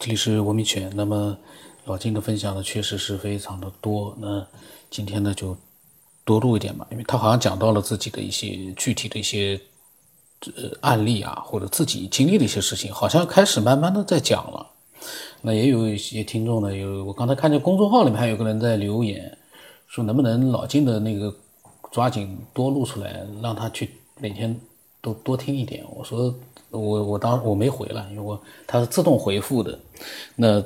这里是文明犬。那么老金的分享呢，确实是非常的多。那今天呢，就多录一点吧，因为他好像讲到了自己的一些具体的一些呃案例啊，或者自己经历的一些事情，好像开始慢慢的在讲了。那也有一些听众呢，有我刚才看见公众号里面还有个人在留言，说能不能老金的那个抓紧多录出来，让他去每天都多听一点。我说。我我当我没回了，因为我它是自动回复的。那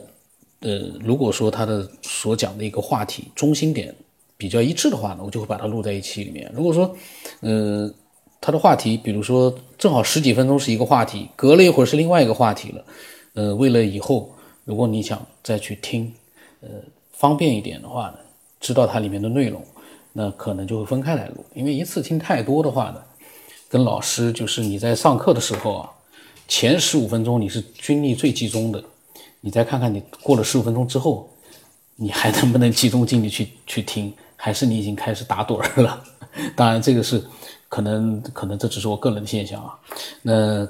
呃，如果说他的所讲的一个话题中心点比较一致的话呢，我就会把它录在一期里面。如果说呃他的话题，比如说正好十几分钟是一个话题，隔了一会儿是另外一个话题了，呃，为了以后如果你想再去听，呃，方便一点的话呢，知道它里面的内容，那可能就会分开来录，因为一次听太多的话呢。跟老师就是你在上课的时候啊，前十五分钟你是精力最集中的，你再看看你过了十五分钟之后，你还能不能集中精力去 去听，还是你已经开始打盹儿了？当然这个是可能可能这只是我个人的现象啊。那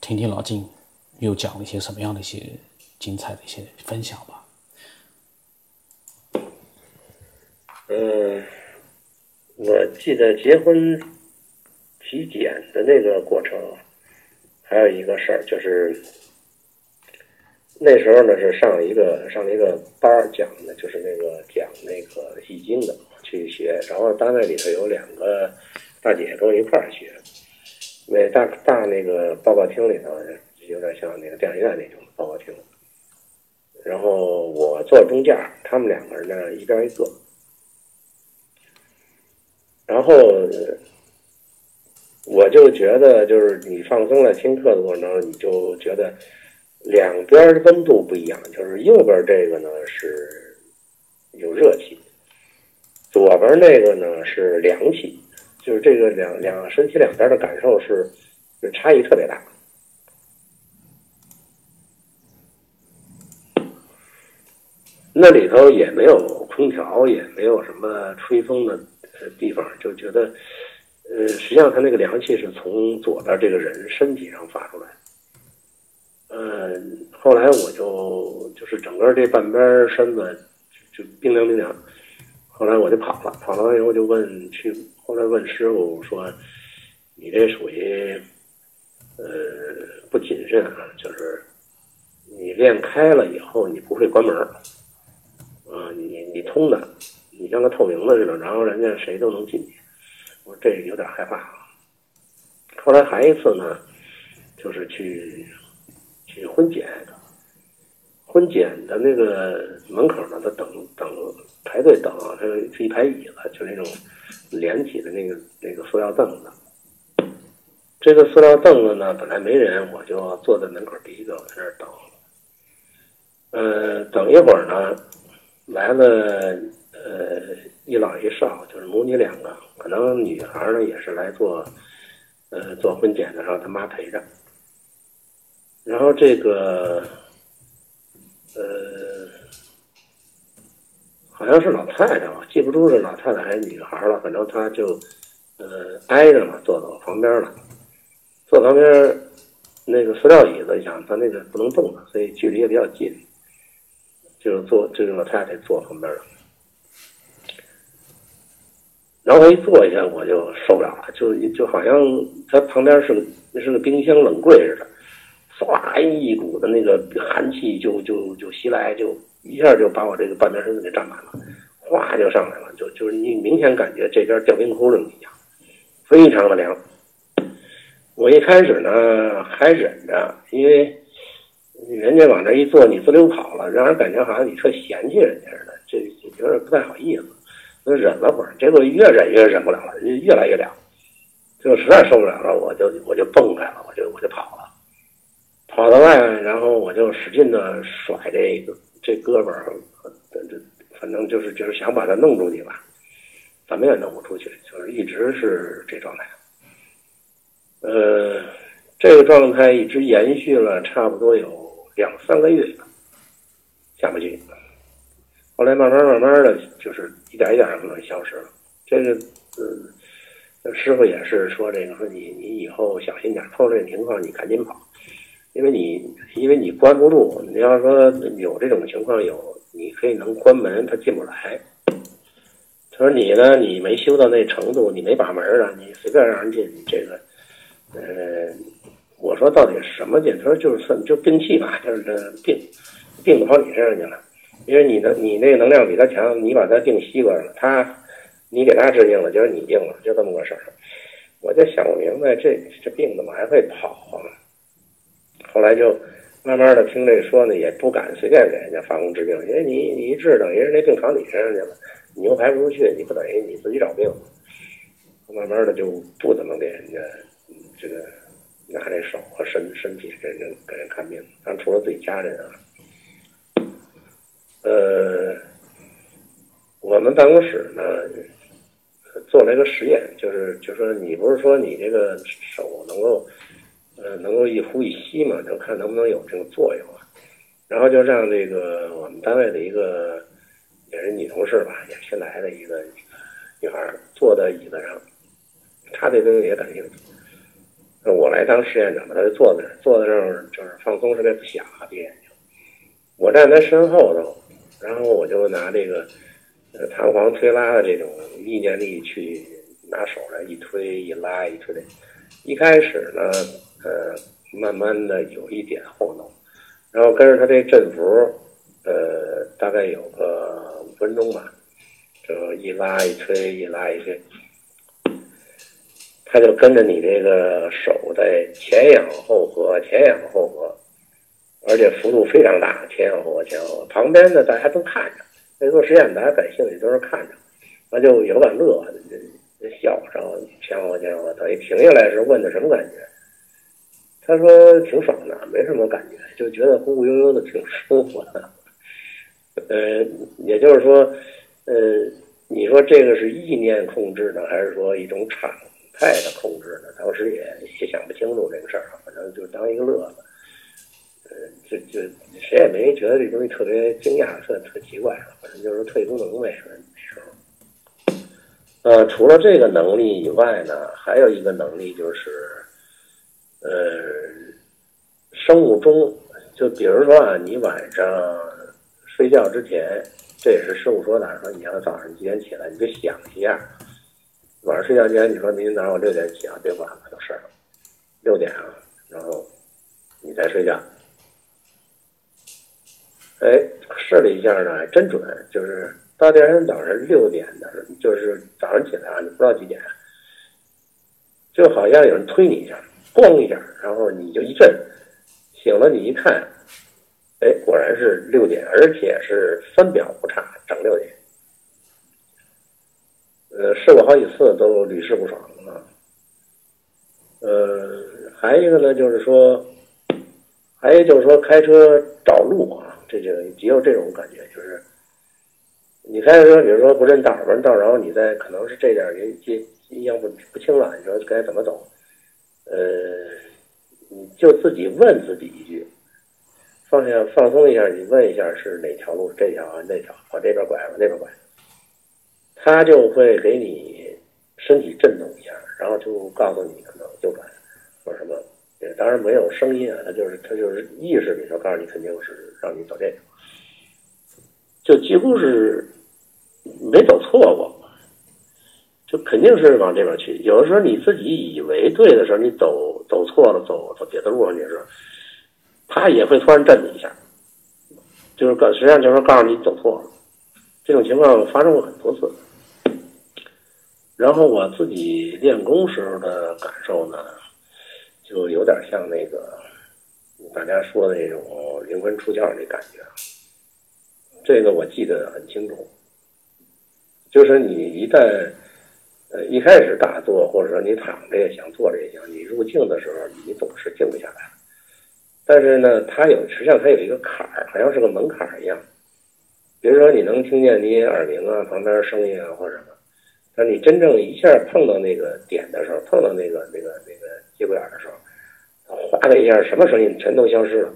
听听老金又讲了一些什么样的一些精彩的一些分享吧。嗯，我记得结婚。体检的那个过程，还有一个事儿，就是那时候呢是上一个上了一个班讲的，就是那个讲那个易经的去学，然后单位里头有两个大姐跟我一块儿学，那大大那个报告厅里头有点像那个电影院那种报告厅，然后我坐中间，他们两个人呢一边一个，然后。我就觉得，就是你放松了听课的过程中，你就觉得两边温度不一样。就是右边这个呢是有热气，左边那个呢是凉气，就是这个两两身体两边的感受是差异特别大。那里头也没有空调，也没有什么吹风的地方，就觉得。呃，实际上他那个凉气是从左边这个人身体上发出来。嗯，后来我就就是整个这半边身子就冰凉冰凉。后来我就跑了，跑了完以后就问去，后来问师傅说：“你这属于呃不谨慎啊，就是你练开了以后你不会关门啊，你你通的，你像个透明的似的，然后人家谁都能进去。”我这有点害怕。后来还一次呢，就是去去婚检，婚检的那个门口呢，他等等排队等，他是一排椅子，就那种连体的那个那个塑料凳子。这个塑料凳子呢，本来没人，我就坐在门口第一个，我在那儿等。嗯，等一会儿呢，来了呃一老一少，就是母女两个。可能女孩呢也是来做，呃，做婚检的，让她妈陪着。然后这个，呃，好像是老太太吧，记不住是老太太还是女孩了。反正她就，呃，挨着嘛，坐到我旁边了。坐旁边那个塑料椅子，想她那个不能动的，所以距离也比较近，就是坐这个老太太坐旁边了。然后我一坐下，我就受不了了，就就好像它旁边是个那是个冰箱冷柜似的，唰一股的那个寒气就就就袭来，就一下就把我这个半边身子给占满了，哗就上来了，就就是你明显感觉这边掉冰窟窿一样，非常的凉。我一开始呢还忍着，因为人家往这一坐，你滋溜跑了，让人感觉好像你特嫌弃人家似的，这有点不太好意思。就忍了会儿，结果越忍越忍不了了，越来越凉，就实在受不了了，我就我就蹦开了，我就我就跑了，跑到外面，然后我就使劲的甩这个这胳膊，反正就是就是想把它弄出去吧，怎么也弄不出去，就是一直是这状态。呃，这个状态一直延续了差不多有两三个月，下不去。后来慢慢慢慢的就是一点一点可能消失了。这个，嗯，师傅也是说这个，说你你以后小心点，碰到这情况你赶紧跑，因为你因为你关不住，你要说有这种情况有，你可以能关门，他进不来。他说你呢，你没修到那程度，你没把门啊，你随便让人进，这个，呃，我说到底什么劲？他说就是算就病气吧，就是这病，病跑你身上去了，因为你的你那个能量比他强，你把他病吸过来了，他你给他治病了，就是你病了，就这么个事儿。我就想不明白，这这病怎么还会跑啊？后来就慢慢的听这说呢，也不敢随便给人家发工治病，因为你你一治，等于是那病跑你身上去了。你又排不出去，你不等于你自己找病，慢慢的就不怎么给人家这个拿这手和身身体给人给人看病。但除了自己家人啊，呃，我们办公室呢做了一个实验，就是就说你不是说你这个手能够呃能够一呼一吸嘛，就看能不能有这个作用啊。然后就让这个我们单位的一个。也是女同事吧，也新来的一个女孩，坐在椅子上，她对这个也感兴趣。我来当实验者嘛，她就坐在那儿，坐在那儿就是放松，特别不想啊，闭眼睛。我站在身后头，然后我就拿这个呃弹簧推拉的这种意念力去拿手来一推一拉一推。一开始呢，呃，慢慢的有一点后动，然后跟着他这振幅，呃，大概有个五。分钟吧，就一拉一推，一拉一推，他就跟着你这个手在前仰后合，前仰后合，而且幅度非常大，前后合，前后。旁边的大家都看着，那做实验大家感兴趣都是看着，那就有点乐，笑，然后前后前后，等于停下来时问的什么感觉？他说挺爽的，没什么感觉，就觉得忽忽悠悠的，挺舒服的。呃，也就是说，呃，你说这个是意念控制呢，还是说一种常态的控制呢？当时也也想不清楚这个事儿，反正就当一个乐子。呃，就就谁也没觉得这东西特别惊讶、特特奇怪，反正就是特异功能呗。呃，除了这个能力以外呢，还有一个能力就是，呃，生物钟，就比如说啊，你晚上。睡觉之前，这也是师傅说的，说你要早上几点起来，你就想一下。晚上睡觉之前，你说明天早上我六点起啊，别管了，就事儿。六点啊，然后你再睡觉。哎，试了一下呢，还真准，就是到第二天早上六点的，就是早上起来啊，你不知道几点，就好像有人推你一下，咣一下，然后你就一震，醒了，你一看。哎，果然是六点，而且是分秒不差，整六点。呃，试过好几次，都屡试不爽啊。呃，还一个呢，就是说，还有就是说，开车找路啊，这就也有这种感觉，就是你开车，比如说不认道，不认道，然后你在可能是这点也也印象不不清了，你说该怎么走？呃，你就自己问自己一句。放下放松一下，你问一下是哪条路？这条啊，那条往这边拐，往那边拐。他就会给你身体震动一下，然后就告诉你可能右转或者什么。当然没有声音啊，他就是他就是意识里头告诉你肯定是让你走这个，就几乎是没走错过，就肯定是往这边去。有的时候你自己以为对的时候，你走走错了，走走别的路上去是。他也会突然震你一下，就是告，实际上就是告诉你走错了，这种情况发生过很多次。然后我自己练功时候的感受呢，就有点像那个大家说的那种灵魂出窍那感觉。这个我记得很清楚，就是你一旦呃一开始打坐，或者说你躺着也行，坐着也行，你入静的时候，你总是静不下来。但是呢，它有实际上它有一个坎儿，好像是个门槛儿一样。比如说，你能听见你耳鸣啊，旁边声音啊，或者什么。但你真正一下碰到那个点的时候，碰到那个那个那个节骨眼的时候，哗的一下，什么声音全都消失了，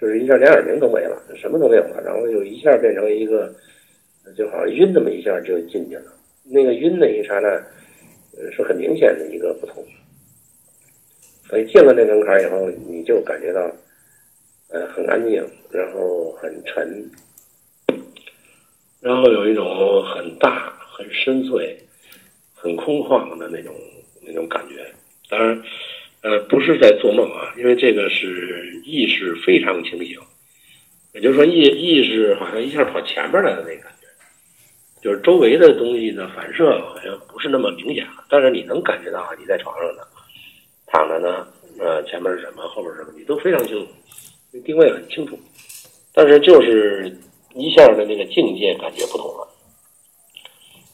就是一下连耳鸣都没了，什么都没有了，然后就一下变成一个，就好像晕那么一下就进去了。那个晕的一刹那，是很明显的一个不同。所以进了那门槛以后，你就感觉到，呃，很安静，然后很沉，然后有一种很大、很深邃、很空旷的那种那种感觉。当然，呃，不是在做梦啊，因为这个是意识非常清醒，也就是说意意识好像一下跑前面来的那感觉，就是周围的东西的反射好像不是那么明显了，但是你能感觉到你在床上呢。躺着呢，呃，前面是什么，后边是什么，你都非常清楚，定位很清楚。但是就是一下的那个境界感觉不同了，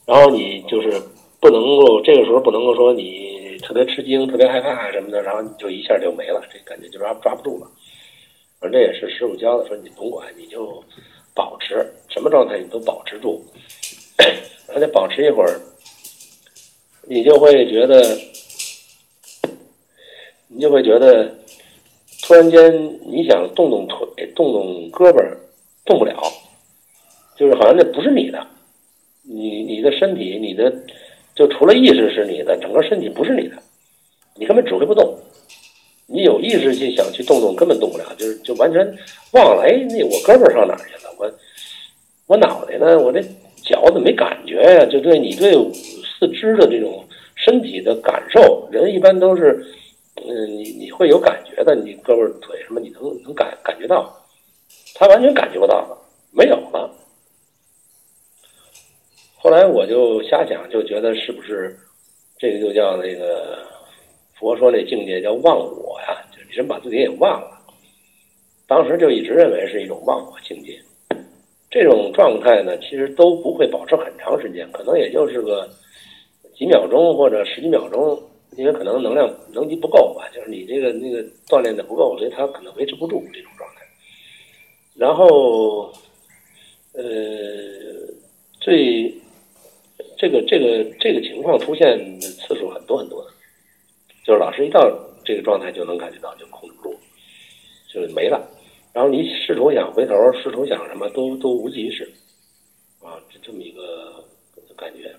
然后你就是不能够这个时候不能够说你特别吃惊、特别害怕什么的，然后就一下就没了，这感觉就抓抓不住了。反正这也是师傅教的，说你甭管，你就保持什么状态，你都保持住，而且保持一会儿，你就会觉得。你就会觉得，突然间你想动动腿、动动胳膊，动不了，就是好像那不是你的，你你的身体，你的就除了意识是你的，整个身体不是你的，你根本指挥不动。你有意识去想去动动，根本动不了，就是就完全忘了。哎，那我胳膊上哪去了？我我脑袋呢？我这脚怎么没感觉呀？就对你对四肢的这种身体的感受，人一般都是。嗯，你你会有感觉的，你胳膊腿什么，你能能感感觉到，他完全感觉不到了，没有了。后来我就瞎想，就觉得是不是这个就叫那个佛说那境界叫忘我呀？就你人把自己给忘了。当时就一直认为是一种忘我境界。这种状态呢，其实都不会保持很长时间，可能也就是个几秒钟或者十几秒钟。因为可能能量能级不够吧，就是你这个那个锻炼的不够，所以他可能维持不住这种状态。然后，呃，最这个这个这个情况出现的次数很多很多的，就是老师一到这个状态就能感觉到就控制不住，就没了。然后你试图想回头，试图想什么都都无济于事，啊，就这么一个感觉。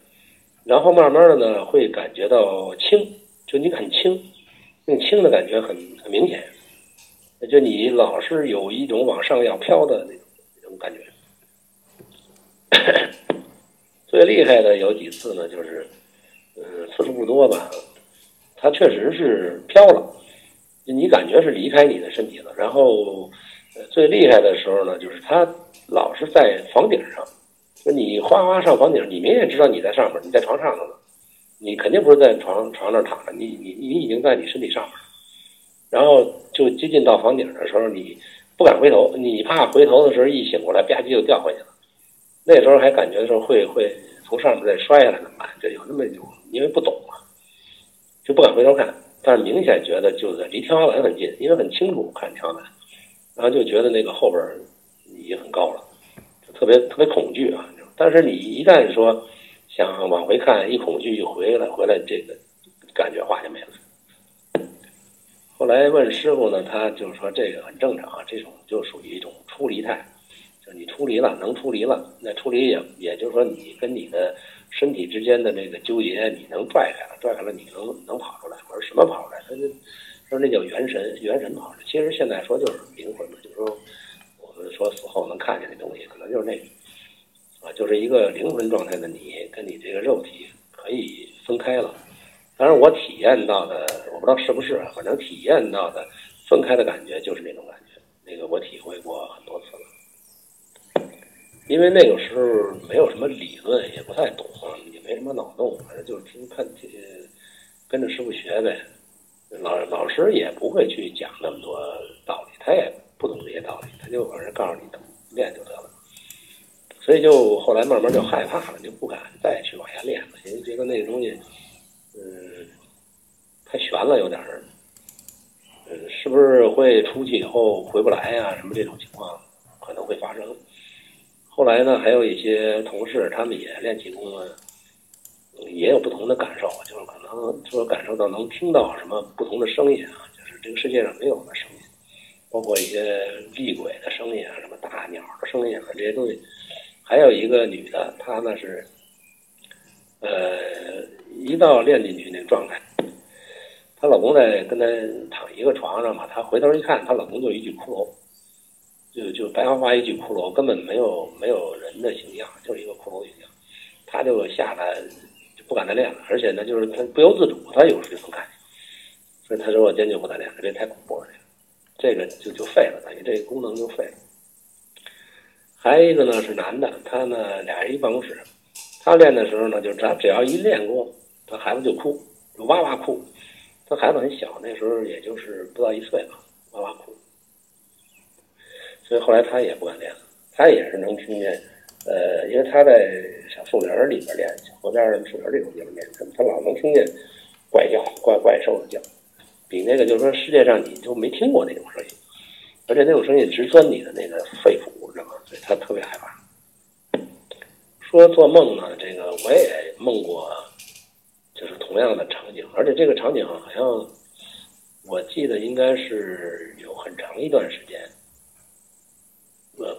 然后慢慢的呢，会感觉到轻。就你很轻，那轻的感觉很很明显，就你老是有一种往上要飘的那种那种感觉。最厉害的有几次呢，就是，嗯，次数不多吧，他确实是飘了，你感觉是离开你的身体了。然后，最厉害的时候呢，就是他老是在房顶上，就你哗哗上房顶，你明显知道你在上面，你在床上头了。你肯定不是在床床那躺着，你你你已经在你身体上面，然后就接近到房顶的时候，你不敢回头，你怕回头的时候一醒过来吧唧就掉回去了。那时候还感觉说会会从上面再摔下来怎么办？就有那么一种，因为不懂嘛，就不敢回头看。但是明显觉得就在离天花板很近，因为很清楚看天花板，然后就觉得那个后边已经很高了，就特别特别恐惧啊。但是你一旦说。想往回看，一恐惧一回来，回来这个感觉化就没了。后来问师傅呢，他就是说这个很正常啊，这种就属于一种出离态，就你出离了，能出离了，那出离也也就是说你跟你的身体之间的那个纠结，你能拽开了，拽开了你能能跑出来。我说什么跑出来？他就说那叫元神，元神跑出来。其实现在说就是灵魂嘛，就是说我们说死后能看见的东西，可能就是那个。啊，就是一个灵魂状态的你，跟你这个肉体可以分开了。当然，我体验到的，我不知道是不是，反正体验到的分开的感觉就是那种感觉。那个我体会过很多次。因为那个时候没有什么理论，也不太懂，也没什么脑洞，反正就是听看，跟着师傅学呗。老老师也不会去讲那么多道理，他也不懂这些道理，他就反正告诉你怎么练就得了。所以就后来慢慢就害怕了，就不敢再去往下练了，因为觉得那个东西，嗯，太悬了，有点儿，嗯，是不是会出去以后回不来呀？什么这种情况可能会发生。后来呢，还有一些同事，他们也练气功了，也有不同的感受，就是可能就是感受到能听到什么不同的声音啊，就是这个世界上没有的声音，包括一些厉鬼的声音啊，什么大鸟的声音啊，这些东西。还有一个女的，她呢是，呃，一到练进去那个状态，她她老公在跟她躺一个床上嘛，她回头一看，她老公就一具骷髅，就就白花花一具骷髅，根本没有没有人的形象，就是一个骷髅形象。他就吓得就不敢再练了，而且呢，就是他不由自主，他有时候就能看见，所以他说我坚决不再练了，这太恐怖了，这个就就废了，等于这个功能就废了。还有一个呢是男的，他呢俩人一办公室，他练的时候呢，就只只要一练功，他孩子就哭，就哇哇哭。他孩子很小，那时候也就是不到一岁吧，哇哇哭。所以后来他也不敢练了，他也是能听见，呃，因为他在小树林里边练，河边的树林这种地方练，他他老能听见怪叫、怪怪兽的叫，比那个就是说世界上你就没听过那种声音，而且那种声音直钻你的那个肺腑。知道吗所以他特别害怕。说做梦呢，这个我也梦过，就是同样的场景，而且这个场景好像我记得应该是有很长一段时间，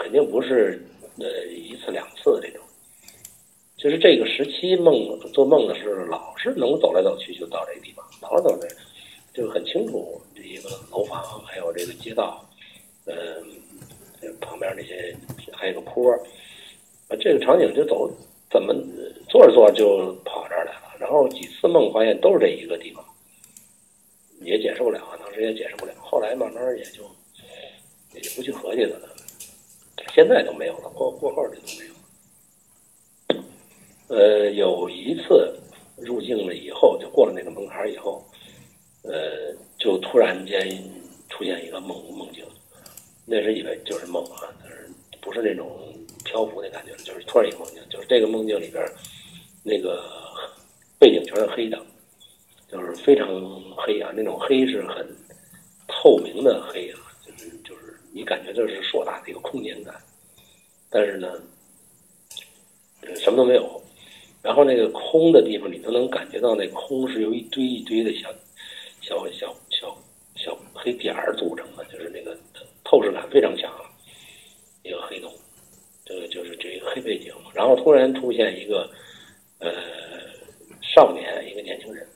肯定不是呃一次两次这种，就是这个时期梦做梦的时候，老是能走来走去就到这个地方，老走这，就很清楚这一个楼房还有这个街道，嗯。旁边那些还有个坡啊，这个场景就走，怎么做着做着就跑这儿来了。然后几次梦发现都是这一个地方，也解释不了，当时也解释不了。后来慢慢也就也就不去合计了，现在都没有了，过过后的都没有了。呃，有一次入境了以后，就过了那个门槛以后，呃，就突然间出现一个梦梦境。那时以为就是梦啊，但是不是那种漂浮的感觉？就是突然一个梦境，就是这个梦境里边，那个背景全是黑的，就是非常黑啊，那种黑是很透明的黑啊，你感觉这是硕大的一个空间感，但是呢，什么都没有，然后那个空的地方你都能感觉到那空是由一堆一堆的小小小小小黑点儿组成的，就是那个。透视感非常强，一个黑洞，这个就是这一个黑背景，然后突然出现一个呃少年，一个年轻人，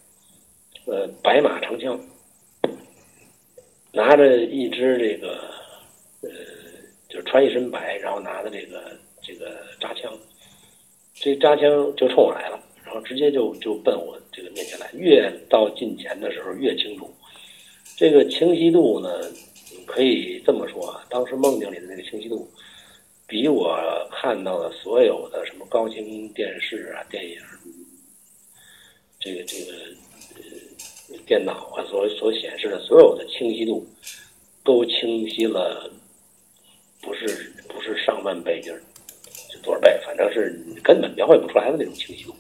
呃白马长枪，拿着一支这个穿一身白，然后拿着这个这个扎枪，这扎枪就冲我来了，然后直接就就奔我这个面前来，越到近前的时候越清楚，这个清晰度呢。可以这么说啊，当时梦境里的那个清晰度，比我看到的所有的什么高清电视啊、电影，这个这个呃电脑啊所所显示的所有的清晰度，都清晰了，不是不是上万倍，就是就多少倍，反正是根本描绘不出来的那种清晰度，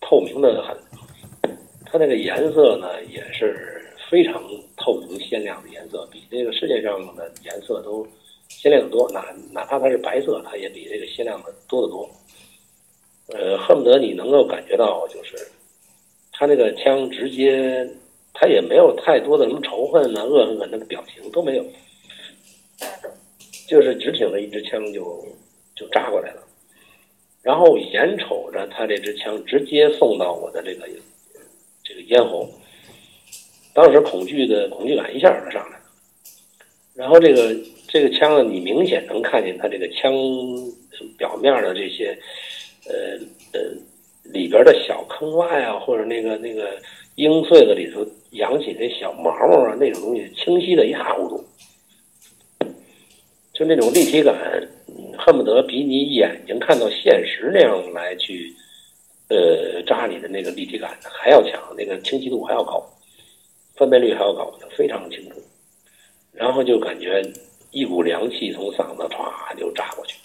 透明的很。它那个颜色呢，也是非常。透明鲜亮的颜色，比这个世界上的颜色都鲜亮的多。哪哪怕它是白色，它也比这个鲜亮的多得多。呃，恨不得你能够感觉到，就是他那个枪直接，他也没有太多的什么仇恨啊、恶狠狠的表情都没有，就是直挺的一支枪就就扎过来了。然后眼瞅着他这支枪直接送到我的这个这个咽喉。当时恐惧的恐惧感一下就上来了，然后这个这个枪呢，你明显能看见它这个枪表面的这些，呃呃里边的小坑洼呀，或者那个那个鹰穗子里头扬起那小毛毛啊，那种东西清晰的一塌糊涂，就那种立体感，恨不得比你眼睛看到现实那样来去，呃扎你的那个立体感还要强，那个清晰度还要高。分辨率还要高，非常清楚，然后就感觉一股凉气从嗓子唰就扎过去，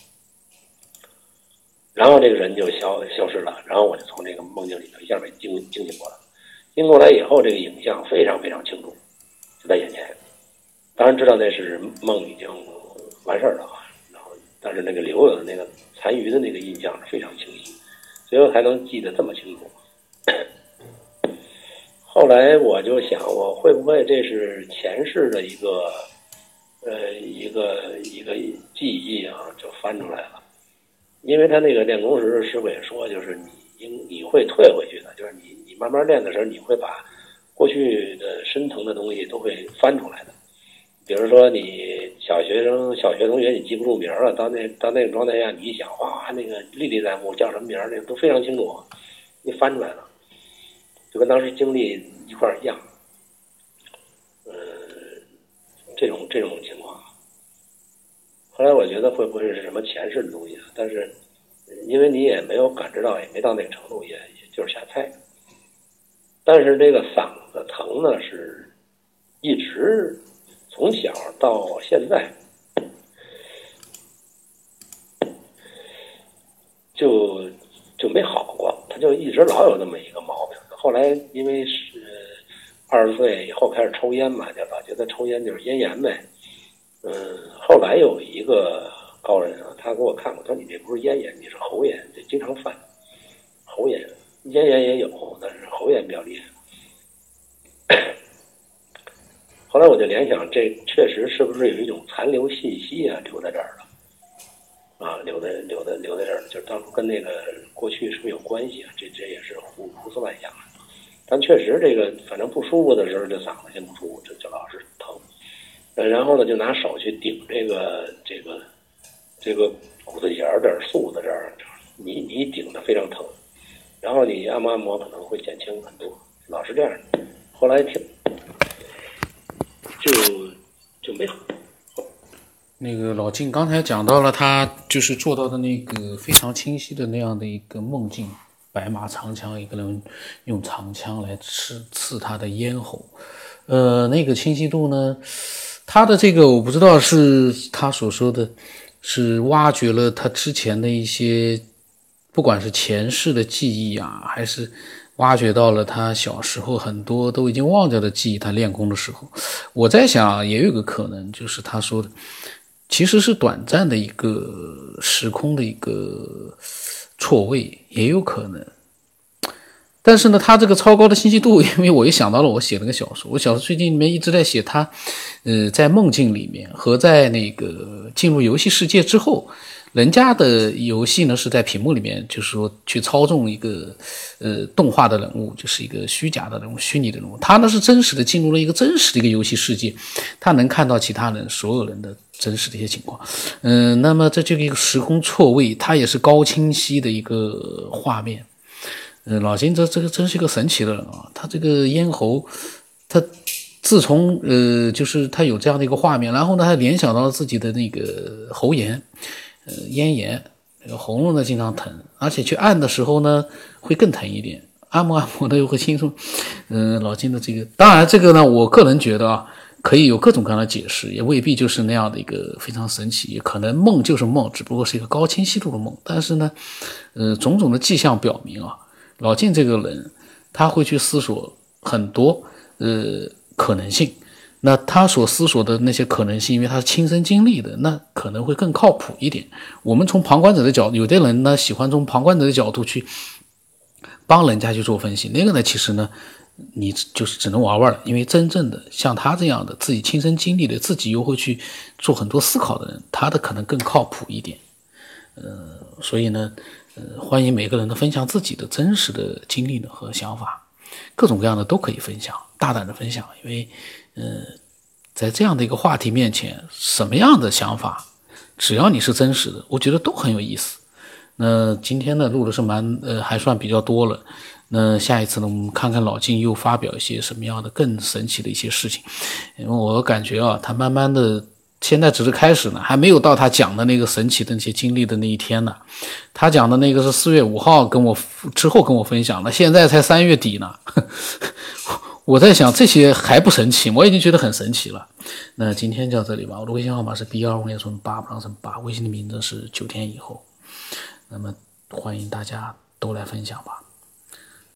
然后这个人就消消失了，然后我就从这个梦境里头一下被惊惊醒过来，醒过来以后，这个影像非常非常清楚，就在眼前，当然知道那是梦已经完事儿了，然后但是那个留有的那个残余的那个印象非常清晰，最后还能记得这么清楚。后来我就想，我会不会这是前世的一个，呃，一个一个记忆啊，就翻出来了。因为他那个练功时师傅也说，就是你应你会退回去的，就是你你慢慢练的时候，你会把过去的深层的东西都会翻出来的。比如说，你小学生、小学同学，你记不住名了，到那到那个状态下，你一想，哇，那个历历在目，叫什么名儿，那个都非常清楚，你翻出来了，就跟当时经历一块儿一样。嗯，这种这种情况。后来我觉得会不会是什么前世的东西啊？但是因为你也没有感知到，也没到那个程度，也也就是瞎猜。但是这个嗓子疼呢，是一直。从小到现在，就就没好过，他就一直老有那么一个毛病。后来因为是二十岁以后开始抽烟嘛，就老觉得抽烟就是咽炎呗。嗯，后来有一个高人啊，他给我看过，他说你这不是咽炎，你是喉炎，就经常犯喉炎，咽炎也有，但是喉炎比较厉害。后来我就联想，这确实是不是有一种残留信息啊，留在这儿了？啊，留在留在留在这儿，就是当初跟那个过去是不是有关系啊？这这也是胡胡思乱想。但确实，这个反正不舒服的时候，这嗓子先不舒服，就就老是疼。呃，然后呢，就拿手去顶这个这个这个骨子节儿这儿、素的这儿，你你顶的非常疼。然后你按摩按摩，可能会减轻很多。老是这样。后来听。就就没好。那个老晋刚才讲到了，他就是做到的那个非常清晰的那样的一个梦境，白马长枪，一个人用长枪来刺刺他的咽喉，呃，那个清晰度呢，他的这个我不知道是他所说的，是挖掘了他之前的一些，不管是前世的记忆啊，还是。挖掘到了他小时候很多都已经忘掉的记忆。他练功的时候，我在想，也有个可能，就是他说的，其实是短暂的一个时空的一个错位，也有可能。但是呢，他这个超高的信息度，因为我又想到了我写了个小说，我小说最近里面一直在写他，呃，在梦境里面和在那个进入游戏世界之后。人家的游戏呢是在屏幕里面，就是说去操纵一个呃动画的人物，就是一个虚假的人物、虚拟的人物。他呢是真实的进入了一个真实的一个游戏世界，他能看到其他人所有人的真实的一些情况。嗯，那么这就一个时空错位，它也是高清晰的一个画面。嗯，老金这这个真是一个神奇的人啊！他这个咽喉，他自从呃就是他有这样的一个画面，然后呢还联想到了自己的那个喉炎。呃，咽炎，喉咙呢经常疼，而且去按的时候呢会更疼一点，按摩按摩的又会轻松。嗯，老金的这个，当然这个呢，我个人觉得啊，可以有各种各样的解释，也未必就是那样的一个非常神奇，也可能梦就是梦，只不过是一个高清晰度的梦。但是呢，呃，种种的迹象表明啊，老金这个人他会去思索很多呃可能性。那他所思索的那些可能性，因为他是亲身经历的，那可能会更靠谱一点。我们从旁观者的角度，有的人呢喜欢从旁观者的角度去帮人家去做分析，那个呢其实呢，你就是只能玩玩了。因为真正的像他这样的自己亲身经历的，自己又会去做很多思考的人，他的可能更靠谱一点。呃，所以呢，呃，欢迎每个人的分享自己的真实的经历呢和想法，各种各样的都可以分享，大胆的分享，因为。嗯，在这样的一个话题面前，什么样的想法，只要你是真实的，我觉得都很有意思。那今天呢，录的是蛮呃，还算比较多了。那下一次呢，我们看看老金又发表一些什么样的更神奇的一些事情。因为我感觉啊，他慢慢的，现在只是开始呢，还没有到他讲的那个神奇的那些经历的那一天呢。他讲的那个是四月五号跟我之后跟我分享的，现在才三月底呢。我在想这些还不神奇，我已经觉得很神奇了。那今天就到这里吧。我的微信号码是 B 二五幺零八八八，微信的名字是九天以后。那么欢迎大家都来分享吧。